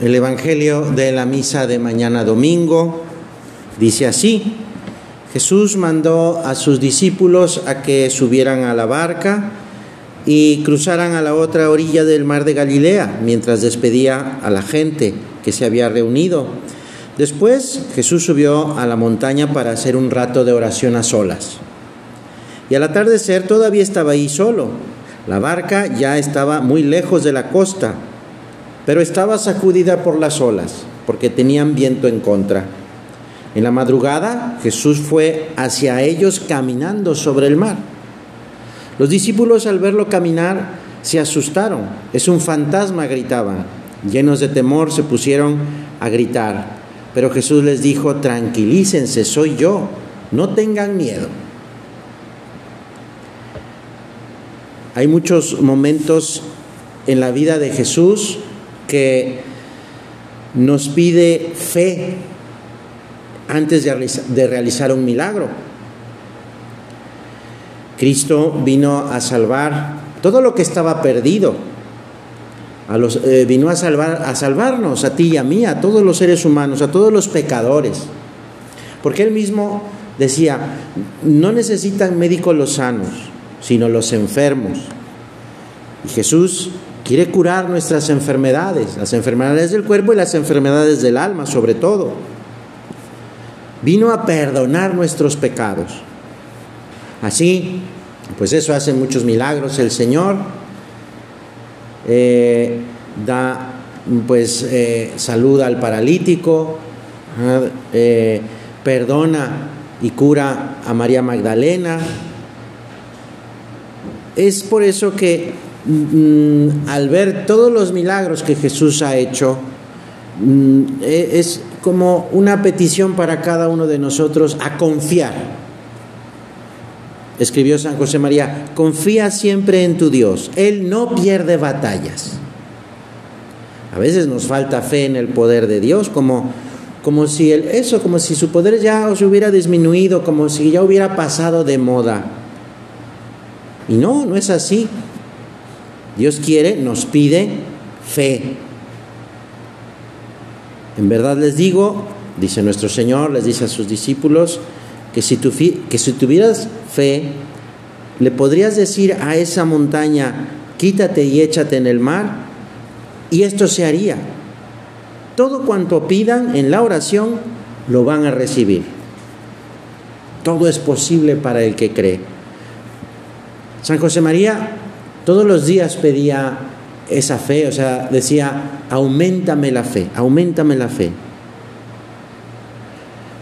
El Evangelio de la misa de mañana domingo dice así, Jesús mandó a sus discípulos a que subieran a la barca y cruzaran a la otra orilla del mar de Galilea mientras despedía a la gente que se había reunido. Después Jesús subió a la montaña para hacer un rato de oración a solas. Y al atardecer todavía estaba ahí solo. La barca ya estaba muy lejos de la costa pero estaba sacudida por las olas, porque tenían viento en contra. En la madrugada Jesús fue hacia ellos caminando sobre el mar. Los discípulos al verlo caminar se asustaron. Es un fantasma, gritaban. Llenos de temor se pusieron a gritar. Pero Jesús les dijo, tranquilícense, soy yo, no tengan miedo. Hay muchos momentos en la vida de Jesús que nos pide fe antes de realizar, un milagro. Cristo vino a salvar todo lo que estaba perdido. A los, eh, vino a, salvar, a salvarnos, a ti y a mí, a todos los seres humanos, a todos los pecadores. Porque él mismo decía, no necesitan médicos los sanos, sino los enfermos. Y Jesús Quiere curar nuestras enfermedades, las enfermedades del cuerpo y las enfermedades del alma sobre todo. Vino a perdonar nuestros pecados. Así, pues eso hace muchos milagros el Señor. Eh, da pues eh, salud al paralítico, eh, perdona y cura a María Magdalena. Es por eso que al ver todos los milagros que Jesús ha hecho, mm, e, es como una petición para cada uno de nosotros a confiar. Escribió San José María, confía siempre en tu Dios, Él no pierde batallas. A veces nos falta fe en el poder de Dios, como, como si el, eso, como si su poder ya se hubiera disminuido, como si ya hubiera pasado de moda. Y no, no es así. Dios quiere, nos pide fe. En verdad les digo, dice nuestro Señor, les dice a sus discípulos, que si, tuvieras fe, le podrías decir a esa montaña, quítate y échate en el mar, y esto se haría. Todo cuanto pidan en la oración, lo van a recibir. Todo es posible para el que cree. San José María todos los días pedía esa fe, o sea, decía, aumentame la fe, aumentame la fe.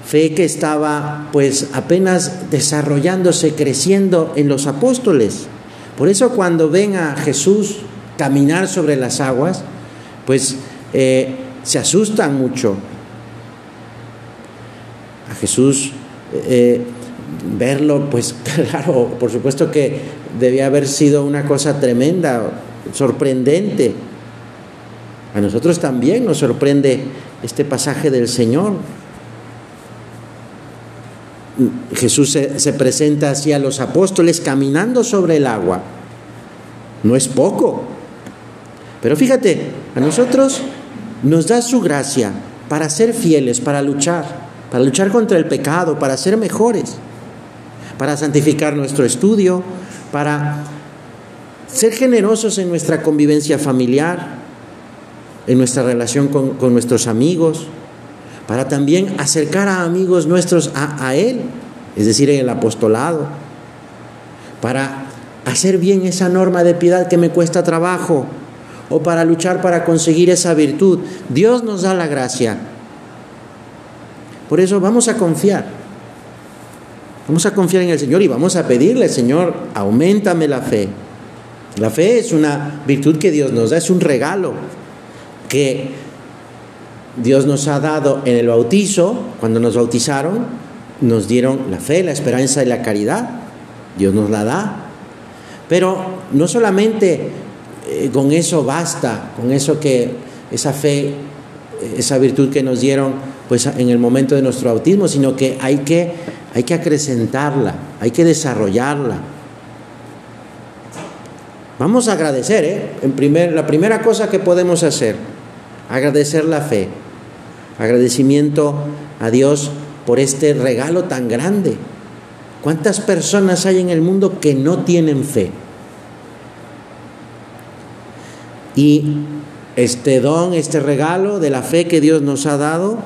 Fe que estaba pues apenas desarrollándose, creciendo en los apóstoles. Por eso cuando ven a Jesús caminar sobre las aguas, pues eh, se asustan mucho. A Jesús eh, verlo, pues claro, por supuesto que debía haber sido una cosa tremenda, sorprendente. A nosotros también nos sorprende este pasaje del Señor. Jesús se, presenta así a los apóstoles caminando sobre el agua. No es poco. Pero fíjate, a nosotros nos da su gracia para ser fieles, para luchar, para luchar contra el pecado, para ser mejores para santificar nuestro estudio, para ser generosos en nuestra convivencia familiar, en nuestra relación con, nuestros amigos, para también acercar a amigos nuestros a, a Él, es decir, en el apostolado, para hacer bien esa norma de piedad que me cuesta trabajo, o para luchar para conseguir esa virtud. Dios nos da la gracia. Por eso vamos a confiar. Vamos a confiar en el Señor y vamos a pedirle, Señor, aumentame la fe. La fe es una virtud que Dios nos da, es un regalo que Dios nos ha dado en el bautizo, cuando nos bautizaron, nos dieron la fe, la esperanza y la caridad. Dios nos la da. Pero no solamente eh, con eso basta, con eso que esa fe, esa virtud que nos dieron pues en el momento de nuestro bautismo, sino que hay que hay que acrecentarla, hay que desarrollarla. Vamos a agradecer, ¿eh? En primer, la primera cosa que podemos hacer, agradecer la fe, agradecimiento a Dios por este regalo tan grande. ¿Cuántas personas hay en el mundo que no tienen fe? Y este don, este regalo de la fe que Dios nos ha dado,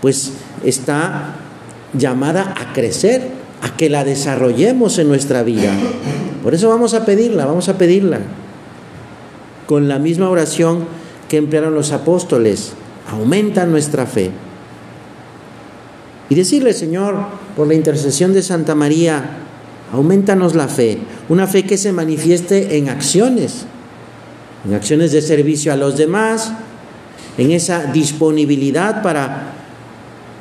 pues está llamada a crecer, a que la desarrollemos en nuestra vida. Por eso vamos a pedirla, vamos a pedirla. Con la misma oración que emplearon los apóstoles, aumenta nuestra fe. Y decirle, Señor, por la intercesión de Santa María, aumentanos la fe, una fe que se manifieste en acciones, en acciones de servicio a los demás, en esa disponibilidad para,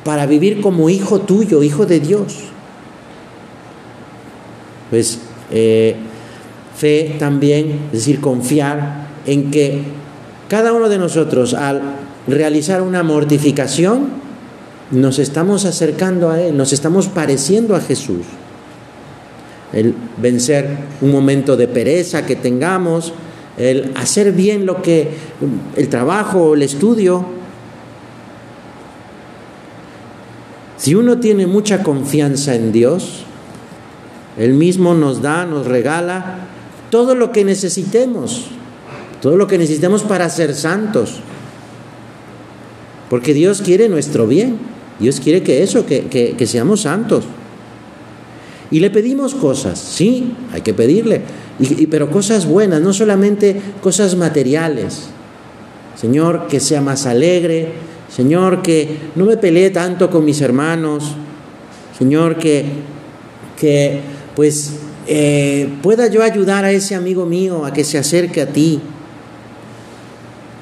para vivir como hijo tuyo, hijo de Dios. Pues eh, fe también, es decir, confiar en que cada uno de nosotros al realizar una mortificación, nos estamos acercando a Él, nos estamos pareciendo a Jesús. El vencer un momento de pereza que tengamos, el hacer bien lo que, el trabajo, el estudio. Si uno tiene mucha confianza en Dios, Él mismo nos da, nos regala todo lo que necesitemos, todo lo que necesitemos para ser santos. Porque Dios quiere nuestro bien, Dios quiere que eso, que, que, seamos santos. Y le pedimos cosas, sí, hay que pedirle, pero cosas buenas, no solamente cosas materiales. Señor, que sea más alegre, Señor, que no me pelee tanto con mis hermanos, Señor, que, que pues eh, pueda yo ayudar a ese amigo mío a que se acerque a ti.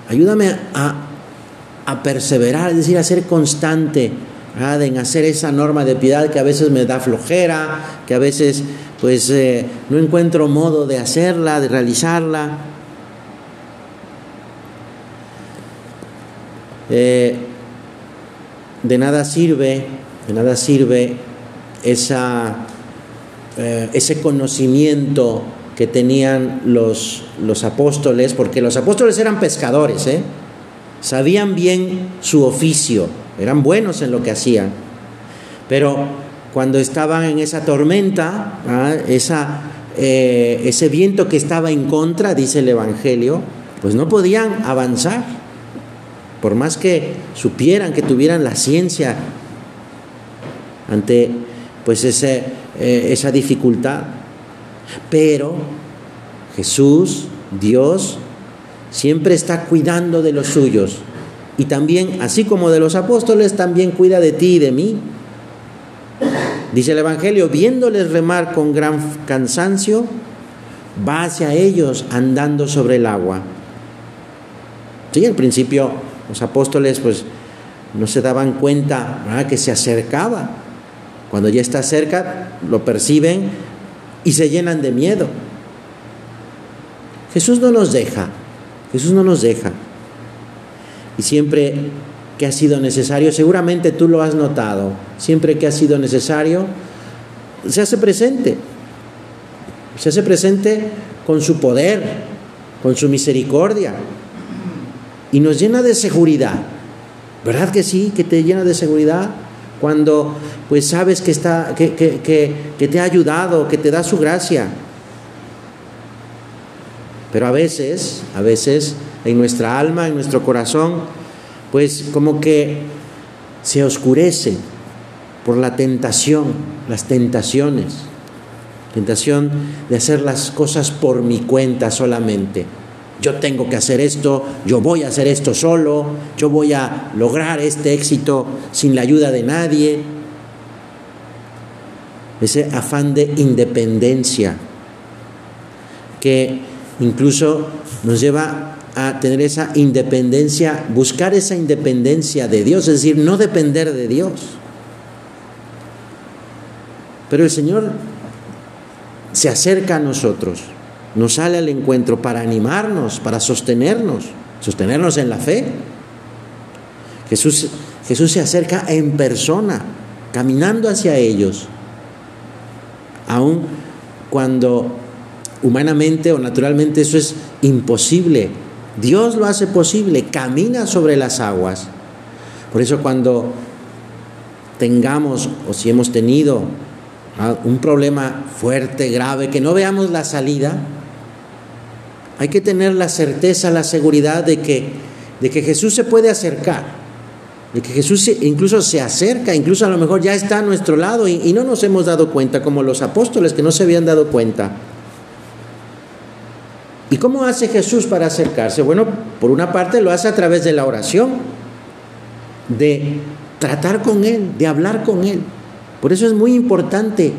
Ayúdame a, a perseverar, es decir, a ser constante en hacer esa norma de piedad que a veces me da flojera, que a veces pues eh, no encuentro modo de hacerla, de realizarla. Eh, de nada sirve, de nada sirve esa, eh, ese conocimiento que tenían los, los apóstoles, porque los apóstoles eran pescadores, sabían bien su oficio, eran buenos en lo que hacían, pero cuando estaban en esa tormenta, ¿ah? esa, eh, ese viento que estaba en contra, dice el Evangelio, pues no podían avanzar, por más que supieran, que tuvieran la ciencia ante pues ese, eh, esa dificultad. Pero Jesús, Dios, siempre está cuidando de los suyos. Y también, así como de los apóstoles, también cuida de ti y de mí. Dice el Evangelio, viéndoles remar con gran cansancio, va hacia ellos andando sobre el agua. Sí, al principio los apóstoles pues no se daban cuenta que se acercaba. Cuando ya está cerca, lo perciben y se llenan de miedo. Jesús no nos deja, Jesús no nos deja. Y siempre que ha sido necesario, seguramente tú lo has notado, siempre que ha sido necesario, se hace presente. Se hace presente con su poder, con su misericordia. Y nos llena de seguridad. ¿Verdad que sí? Que te llena de seguridad cuando pues sabes que, está, que, que, que te ha ayudado, que te da su gracia. Pero a veces, a veces en nuestra alma, en nuestro corazón, pues como que se oscurece por la tentación, las tentaciones, tentación de hacer las cosas por mi cuenta solamente. Yo tengo que hacer esto, yo voy a hacer esto solo, yo voy a lograr este éxito sin la ayuda de nadie. Ese afán de independencia que incluso nos lleva a tener esa independencia, buscar esa independencia de Dios, es decir, no depender de Dios. Pero el Señor se acerca a nosotros, nos sale al encuentro para animarnos, para sostenernos, sostenernos en la fe. Jesús, Jesús se acerca en persona, caminando hacia ellos, aun cuando humanamente o naturalmente eso es imposible Dios lo hace posible, camina sobre las aguas. Por eso cuando tengamos o si hemos tenido un problema fuerte, grave, que no veamos la salida, hay que tener la certeza, la seguridad de que, de que Jesús se puede acercar, de que Jesús incluso se acerca, incluso a lo mejor ya está a nuestro lado y, y no nos hemos dado cuenta, como los apóstoles que no se habían dado cuenta. ¿Y cómo hace Jesús para acercarse? Bueno, por una parte lo hace a través de la oración, de tratar con Él, de hablar con Él. Por eso es muy importante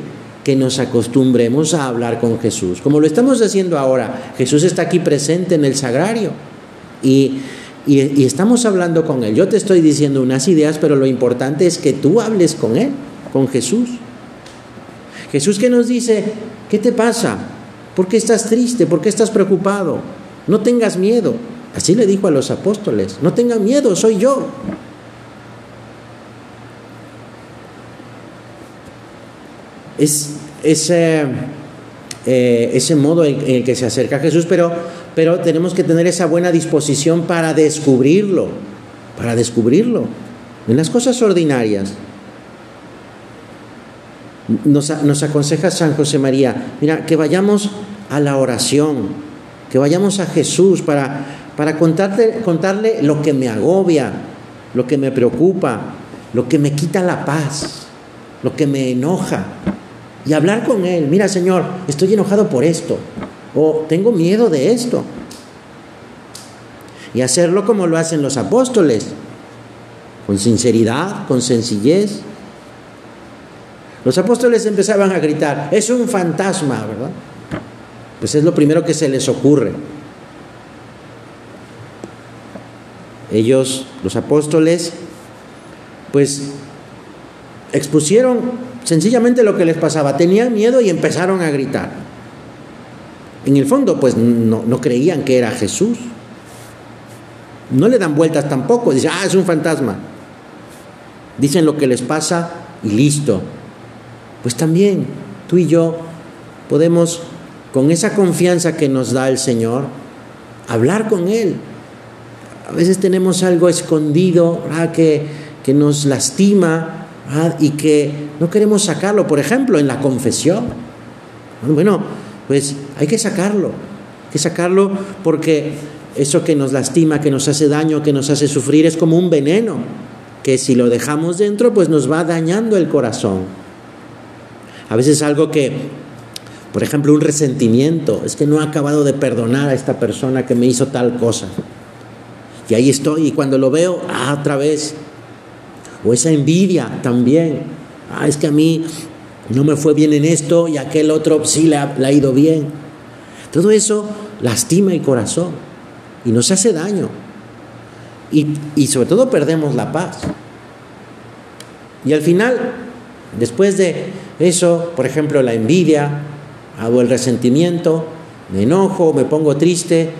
que nos acostumbremos a hablar con Jesús, como lo estamos haciendo ahora. Jesús está aquí presente en el sagrario y, y, estamos hablando con Él. Yo te estoy diciendo unas ideas, pero lo importante es que tú hables con Él, con Jesús. Jesús que nos dice, ¿qué te pasa? ¿Por qué estás triste? ¿Por qué estás preocupado? No tengas miedo. Así le dijo a los apóstoles, no tengan miedo, soy yo. Es ese, eh, ese modo en, el que se acerca a Jesús, pero, pero tenemos que tener esa buena disposición para descubrirlo, para descubrirlo en las cosas ordinarias. Nos, nos, aconseja San José María, mira, que vayamos a la oración, que vayamos a Jesús para, para contarle, contarle lo que me agobia, lo que me preocupa, lo que me quita la paz, lo que me enoja y hablar con Él. Mira, Señor, estoy enojado por esto. O tengo miedo de esto. Y hacerlo como lo hacen los apóstoles. Con sinceridad, con sencillez. Los apóstoles empezaban a gritar, es un fantasma, ¿verdad? Pues es lo primero que se les ocurre. Ellos, los apóstoles, pues expusieron sencillamente lo que les pasaba. Tenían miedo y empezaron a gritar. En el fondo, pues no, creían que era Jesús. No le dan vueltas tampoco. Dicen, ah, es un fantasma. Dicen lo que les pasa y listo. Pues también tú y yo podemos, con esa confianza que nos da el Señor, hablar con Él. A veces tenemos algo escondido que nos lastima, y que no queremos sacarlo, por ejemplo, en la confesión. Bueno, pues hay que sacarlo, hay que sacarlo porque eso que nos lastima, que nos hace daño, que nos hace sufrir es como un veneno, que si lo dejamos dentro, pues nos va dañando el corazón. A veces algo que, por ejemplo, un resentimiento, es que no he acabado de perdonar a esta persona que me hizo tal cosa. Y ahí estoy, y cuando lo veo, ah, otra vez, o esa envidia también. Ah, es que a mí no me fue bien en esto y aquel otro sí le ha, le ha ido bien. Todo eso lastima el corazón y nos hace daño. Y, y, sobre todo perdemos la paz. Y al final, después de eso, por ejemplo, la envidia, hago el resentimiento, me enojo, me pongo triste.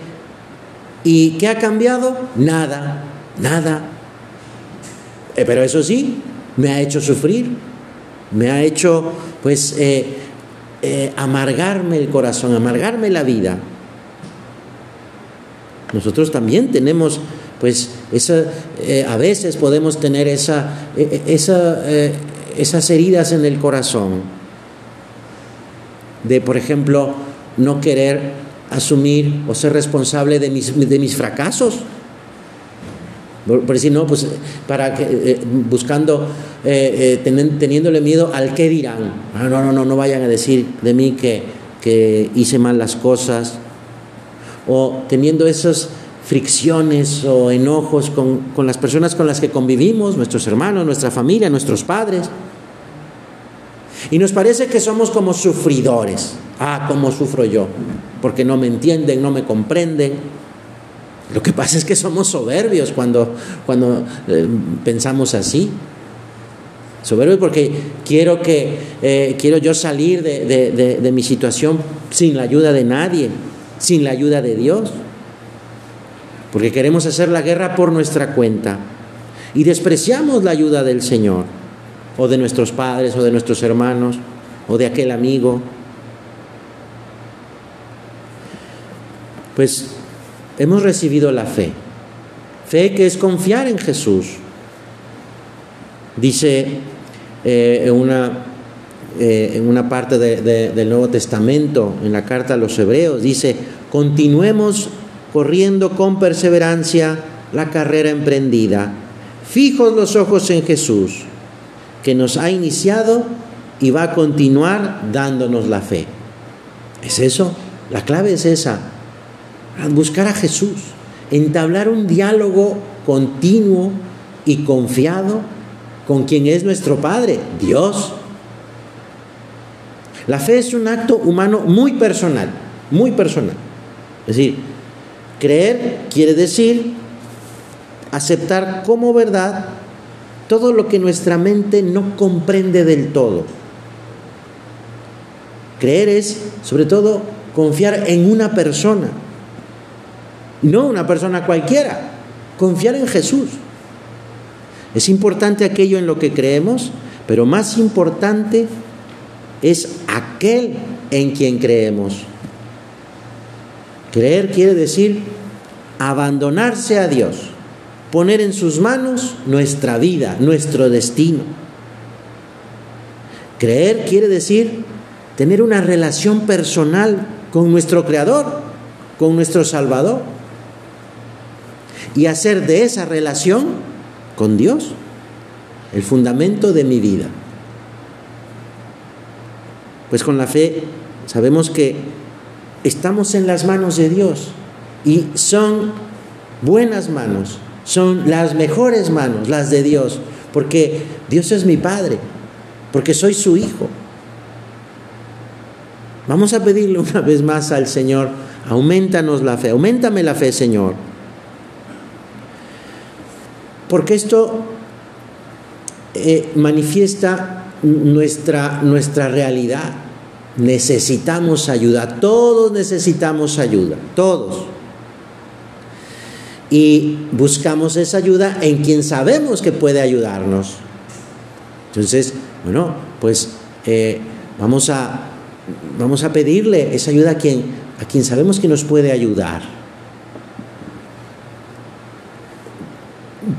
¿Y qué ha cambiado? Nada, nada. Eh, pero eso sí, me ha hecho sufrir, me ha hecho pues eh, eh, amargarme el corazón, amargarme la vida. Nosotros también tenemos pues esa, a veces podemos tener esa, esa, esas heridas en el corazón de, por ejemplo, no querer asumir o ser responsable de mis, de mis fracasos. Por, decir, no, pues para que, eh, buscando, eh, eh, teniéndole miedo al qué dirán. Ah, no, no, no, no vayan a decir de mí que, que hice mal las cosas. O teniendo esas fricciones o enojos con, con las personas con las que convivimos, nuestros hermanos, nuestra familia, nuestros padres. Y nos parece que somos como sufridores. Ah, ¿cómo sufro yo? Porque no me entienden, no me comprenden. Lo que pasa es que somos soberbios cuando, cuando eh, pensamos así. Soberbios porque quiero, que, eh, quiero yo salir de, de mi situación sin la ayuda de nadie, sin la ayuda de Dios. Porque queremos hacer la guerra por nuestra cuenta y despreciamos la ayuda del Señor, o de nuestros padres, o de nuestros hermanos, o de aquel amigo. Pues hemos recibido la fe. Fe que es confiar en Jesús. Dice eh, en, una, eh, en, una, parte del Nuevo Testamento, en la carta a los Hebreos, dice, continuemos corriendo con perseverancia la carrera emprendida, fijos los ojos en Jesús, que nos ha iniciado y va a continuar dándonos la fe. ¿Es eso? La clave es esa, buscar a Jesús, entablar un diálogo continuo y confiado con quien es nuestro Padre, Dios. La fe es un acto humano muy personal, muy personal. Es decir, creer quiere decir aceptar como verdad todo lo que nuestra mente no comprende del todo. Creer es, sobre todo, confiar en una persona, no una persona cualquiera, confiar en Jesús. Es importante aquello en lo que creemos, pero más importante es aquel en quien creemos. Creer quiere decir abandonarse a Dios, poner en sus manos nuestra vida, nuestro destino. Creer quiere decir tener una relación personal con nuestro Creador, con nuestro Salvador, y hacer de esa relación con Dios, el fundamento de mi vida. Pues con la fe sabemos que estamos en las manos de Dios y son buenas manos, son las mejores manos, las de Dios, porque Dios es mi Padre, porque soy su Hijo. Vamos a pedirle una vez más al Señor, aumentanos la fe, aumentame la fe, Señor porque esto eh, manifiesta nuestra, nuestra realidad. Necesitamos ayuda, todos necesitamos ayuda, todos. Y buscamos esa ayuda en quien sabemos que puede ayudarnos. Entonces, bueno, pues eh, vamos, a, vamos a pedirle esa ayuda a quien, a quien sabemos que nos puede ayudar.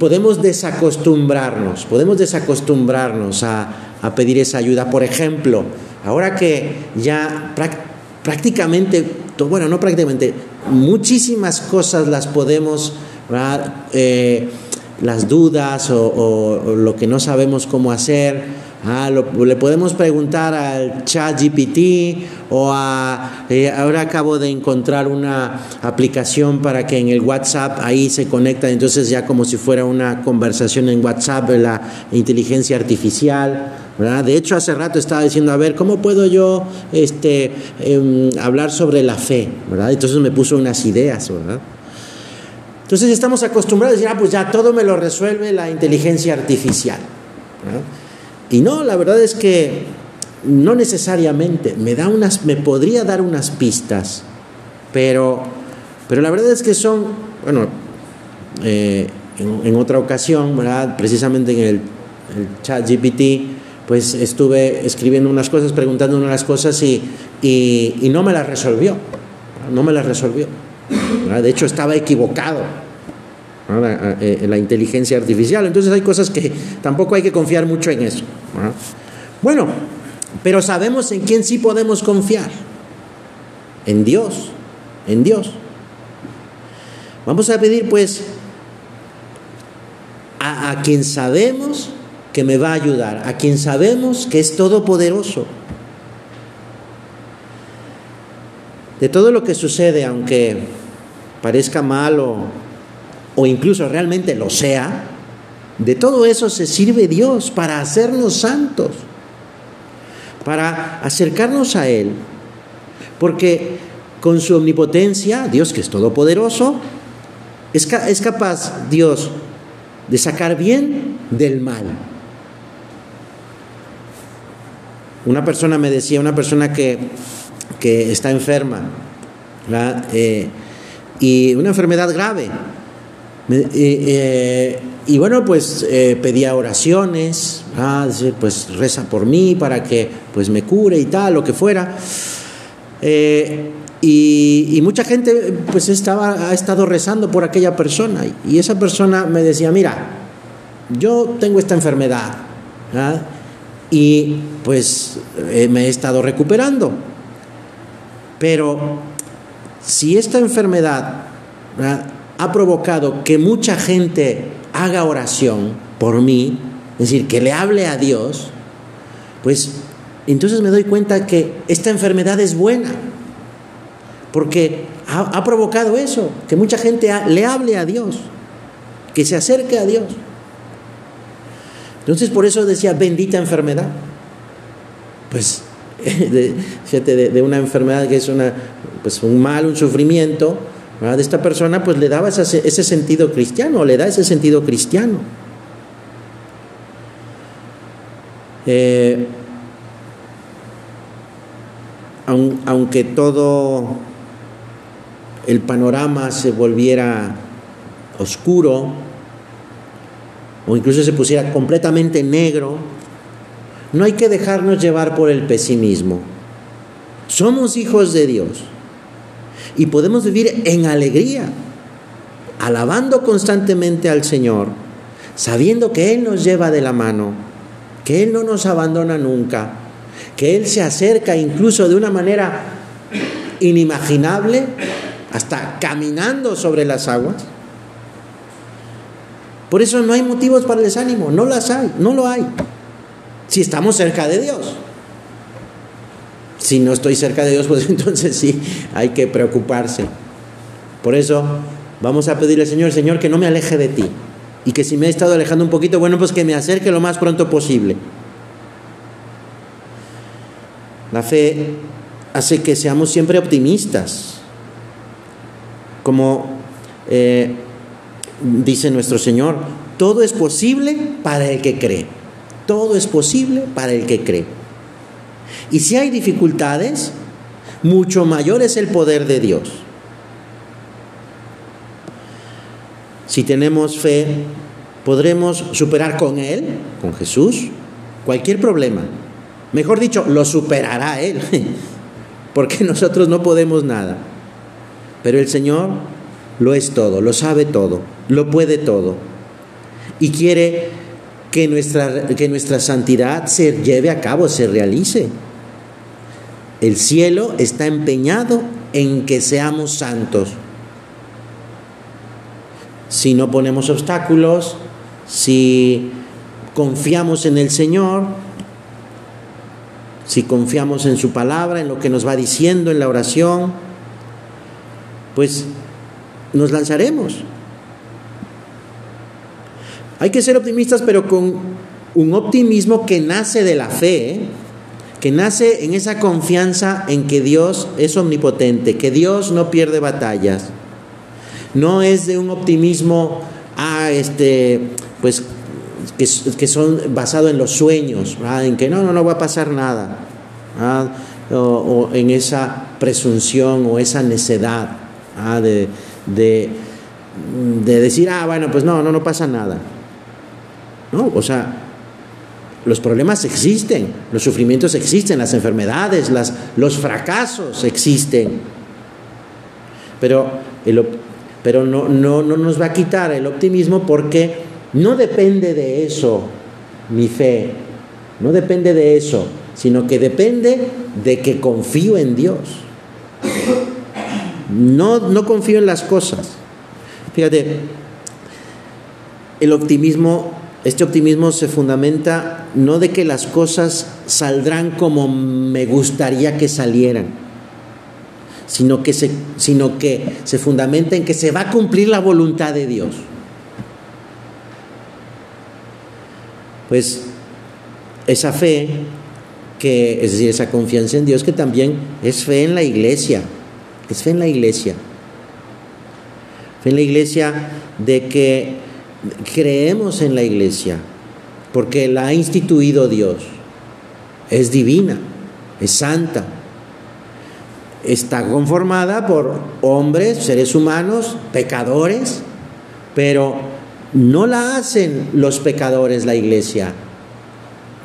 Podemos desacostumbrarnos, podemos desacostumbrarnos a, pedir esa ayuda. Por ejemplo, ahora que ya prácticamente, bueno, no prácticamente, muchísimas cosas las podemos, eh, las dudas o, lo que no sabemos cómo hacer, Ah, le podemos preguntar al chat GPT o a... Eh, ahora acabo de encontrar una aplicación para que en el WhatsApp ahí se conecta, entonces ya como si fuera una conversación en WhatsApp, la inteligencia artificial. De hecho, hace rato estaba diciendo, a ver, ¿cómo puedo yo este, em, hablar sobre la fe? Entonces me puso unas ideas, ¿verdad? Entonces estamos acostumbrados a decir, ah, pues ya todo me lo resuelve la inteligencia artificial. ¿verdad? Y no, la verdad es que no necesariamente, me, da unas, me podría dar unas pistas, pero, pero la verdad es que son, bueno, eh, en, otra ocasión, precisamente en el, chat GPT, pues estuve escribiendo unas cosas, preguntando unas cosas y, y, no me las resolvió, no me las resolvió. De hecho, estaba equivocado eh, la, inteligencia artificial. Entonces hay cosas que tampoco hay que confiar mucho en eso. Bueno, pero sabemos en quién sí podemos confiar. En Dios, en Dios. Vamos a pedir pues a, a quien sabemos que me va a ayudar, a quien sabemos que es todopoderoso. De todo lo que sucede, aunque parezca malo o incluso realmente lo sea, de todo eso se sirve Dios para hacernos santos, para acercarnos a Él, porque con su omnipotencia, Dios que es todopoderoso, es, es capaz Dios de sacar bien del mal. Una persona me decía, una persona que, que está enferma, eh, y una enfermedad grave, eh, y bueno, pues eh, pedía oraciones, pues reza por mí para que pues me cure y tal, lo que fuera. Eh, Y, mucha gente pues estaba, ha estado rezando por aquella persona. Y esa persona me decía, mira, yo tengo esta enfermedad y pues eh, me he estado recuperando, pero si esta enfermedad ha provocado que mucha gente haga oración por mí, es decir, que le hable a Dios, pues entonces me doy cuenta que esta enfermedad es buena porque ha, provocado eso, que mucha gente le hable a Dios, que se acerque a Dios. Entonces por eso decía, bendita enfermedad. Pues, de, fíjate, de, una enfermedad que es una, pues un mal, un sufrimiento, de esta persona, pues le daba ese, sentido cristiano, le da ese sentido cristiano. Eh, aunque todo el panorama se volviera oscuro o incluso se pusiera completamente negro, no hay que dejarnos llevar por el pesimismo. Somos hijos de Dios y podemos vivir en alegría, alabando constantemente al Señor, sabiendo que Él nos lleva de la mano, que Él no nos abandona nunca, que Él se acerca incluso de una manera inimaginable hasta caminando sobre las aguas. Por eso no hay motivos para el desánimo, no las hay, no lo hay. Si estamos cerca de Dios. Si no estoy cerca de Dios, pues entonces sí, hay que preocuparse. Por eso vamos a pedirle al Señor, Señor, que no me aleje de ti. Y que si me he estado alejando un poquito, bueno, pues que me acerque lo más pronto posible. La fe hace que seamos siempre optimistas como eh, dice nuestro Señor, todo es posible para el que cree. Todo es posible para el que cree. Y si hay dificultades, mucho mayor es el poder de Dios. Si tenemos fe, podremos superar con Él, con Jesús, cualquier problema. Mejor dicho, lo superará Él, porque nosotros no podemos nada. Pero el Señor lo es todo, lo sabe todo, lo puede todo. Y quiere que nuestra, que nuestra santidad se lleve a cabo, se realice. El cielo está empeñado en que seamos santos. Si no ponemos obstáculos, si confiamos en el Señor, si confiamos en su palabra, en lo que nos va diciendo en la oración, pues nos lanzaremos. Hay que ser optimistas, pero con un optimismo que nace de la fe, ¿eh? que nace en esa confianza en que Dios es omnipotente, que Dios no pierde batallas. No es de un optimismo, ah, este, pues, que, son basado en los sueños, en que no, no, no va a pasar nada, o, en esa presunción o esa necedad. De, de, decir, ah, bueno, pues no, no, no pasa nada. No, o sea, los problemas existen, los sufrimientos existen, las enfermedades, las, los fracasos existen. Pero, pero no, no, no nos va a quitar el optimismo porque no depende de eso mi fe, no depende de eso, sino que depende de que confío en Dios. No, no confío en las cosas. Fíjate, el optimismo, este optimismo se fundamenta no de que las cosas saldrán como me gustaría que salieran, sino que se, sino que se fundamenta en que se va a cumplir la voluntad de Dios. Pues esa fe, que, es decir, esa confianza en Dios, que también es fe en la iglesia, es fe en la iglesia. Fe en la iglesia de que creemos en la iglesia, porque la ha instituido Dios. Es divina, es santa. Está conformada por hombres, seres humanos, pecadores, pero no la hacen los pecadores la iglesia.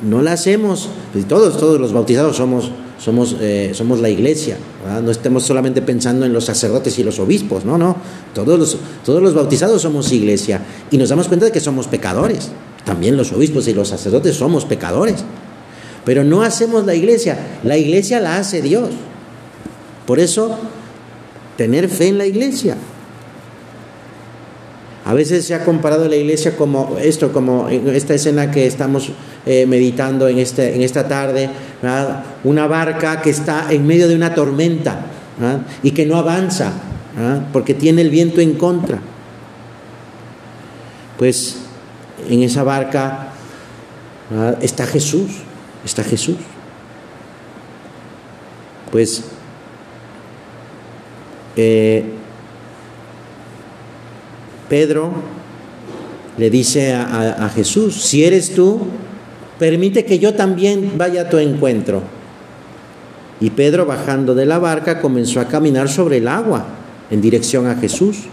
No la hacemos, todos, todos los bautizados somos somos, eh, somos la iglesia. No estemos solamente pensando en los sacerdotes y los obispos, no, no. Todos los, todos los bautizados somos iglesia y nos damos cuenta de que somos pecadores. También los obispos y los sacerdotes somos pecadores. Pero no hacemos la iglesia, la iglesia la hace Dios. Por eso, tener fe en la iglesia. A veces se ha comparado la iglesia como esto, como esta escena que estamos eh, meditando en, este, en esta tarde, una barca que está en medio de una tormenta y que no avanza porque tiene el viento en contra. Pues en esa barca está Jesús, está Jesús. Pues eh, Pedro le dice a, Jesús, si eres tú, permite que yo también vaya a tu encuentro. Y Pedro, bajando de la barca, comenzó a caminar sobre el agua en dirección a Jesús.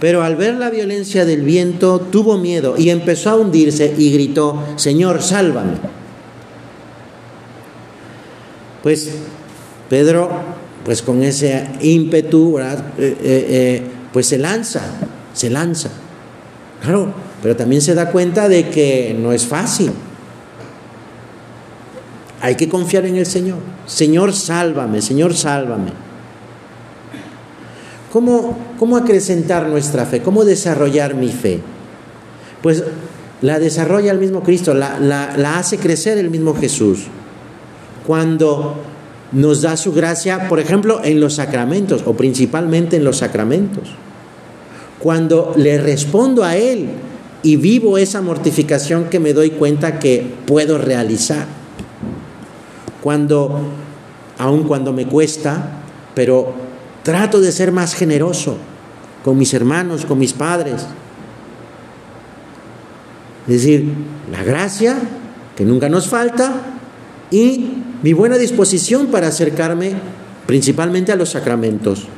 Pero al ver la violencia del viento, tuvo miedo y empezó a hundirse y gritó, Señor, sálvame. Pues Pedro, pues con ese ímpetu, eh, eh, eh, pues se lanza se lanza. Claro, pero también se da cuenta de que no es fácil. Hay que confiar en el Señor. Señor, sálvame, Señor, sálvame. ¿Cómo, cómo acrecentar nuestra fe? ¿Cómo desarrollar mi fe? Pues la desarrolla el mismo Cristo, la, la hace crecer el mismo Jesús. Cuando nos da su gracia, por ejemplo, en los sacramentos, o principalmente en los sacramentos cuando le respondo a Él y vivo esa mortificación que me doy cuenta que puedo realizar. Cuando, aun cuando me cuesta, pero trato de ser más generoso con mis hermanos, con mis padres. Es decir, la gracia, que nunca nos falta, y mi buena disposición para acercarme principalmente a los sacramentos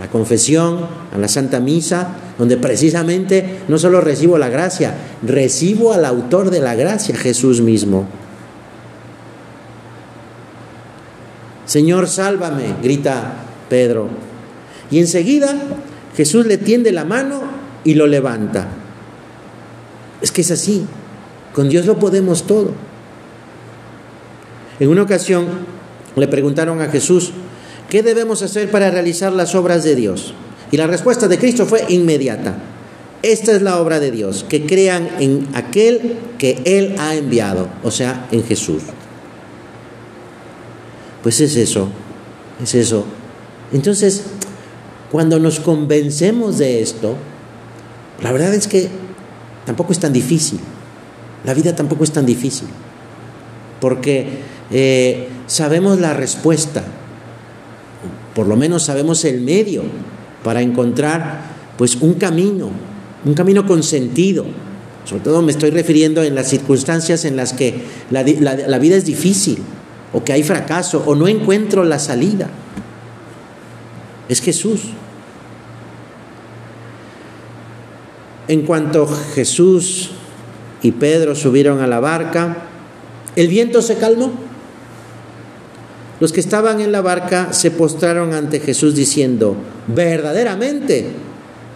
la confesión, a la Santa Misa, donde precisamente no solo recibo la gracia, recibo al autor de la gracia, Jesús mismo. Señor, sálvame, grita Pedro. Y enseguida Jesús le tiende la mano y lo levanta. Es que es así, con Dios lo podemos todo. En una ocasión le preguntaron a Jesús, ¿Qué debemos hacer para realizar las obras de Dios? Y la respuesta de Cristo fue inmediata. Esta es la obra de Dios, que crean en aquel que Él ha enviado, o sea, en Jesús. Pues es eso, es eso. Entonces, cuando nos convencemos de esto, la verdad es que tampoco es tan difícil. La vida tampoco es tan difícil. Porque eh, sabemos la respuesta por lo menos sabemos el medio para encontrar pues un camino, un camino con sentido. Sobre todo me estoy refiriendo en las circunstancias en las que la, la vida es difícil, o que hay fracaso, o no encuentro la salida. Es Jesús. En cuanto Jesús y Pedro subieron a la barca, el viento se calmó. Los que estaban en la barca se postraron ante Jesús diciendo, verdaderamente,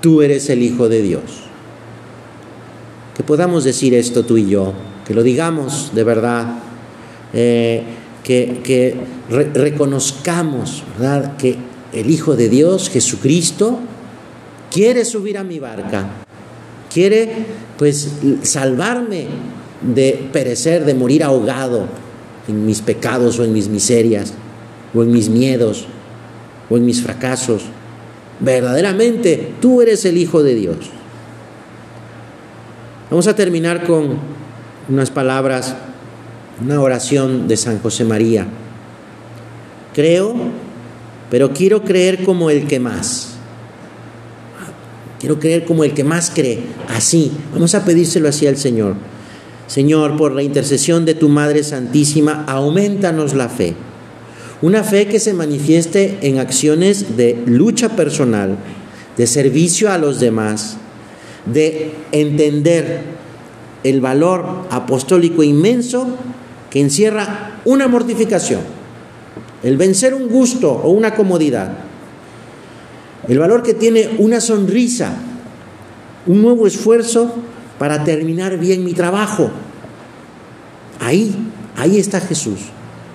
tú eres el Hijo de Dios. Que podamos decir esto tú y yo, que lo digamos de verdad, eh, que, reconozcamos ¿verdad? que el Hijo de Dios, Jesucristo, quiere subir a mi barca, quiere pues salvarme de perecer, de morir ahogado, en mis pecados o en mis miserias, o en mis miedos, o en mis fracasos. Verdaderamente, tú eres el Hijo de Dios. Vamos a terminar con unas palabras, una oración de San José María. Creo, pero quiero creer como el que más. Quiero creer como el que más cree. Así. Vamos a pedírselo así al Señor. Señor, por la intercesión de tu Madre Santísima, aumentanos la fe. Una fe que se manifieste en acciones de lucha personal, de servicio a los demás, de entender el valor apostólico inmenso que encierra una mortificación, el vencer un gusto o una comodidad, el valor que tiene una sonrisa, un nuevo esfuerzo para terminar bien mi trabajo. Ahí, ahí está Jesús.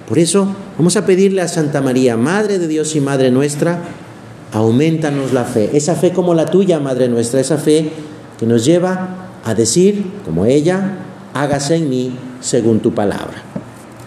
Por eso vamos a pedirle a Santa María, Madre de Dios y Madre nuestra, aumentanos la fe. Esa fe como la tuya, Madre nuestra, esa fe que nos lleva a decir, como ella, hágase en mí según tu palabra.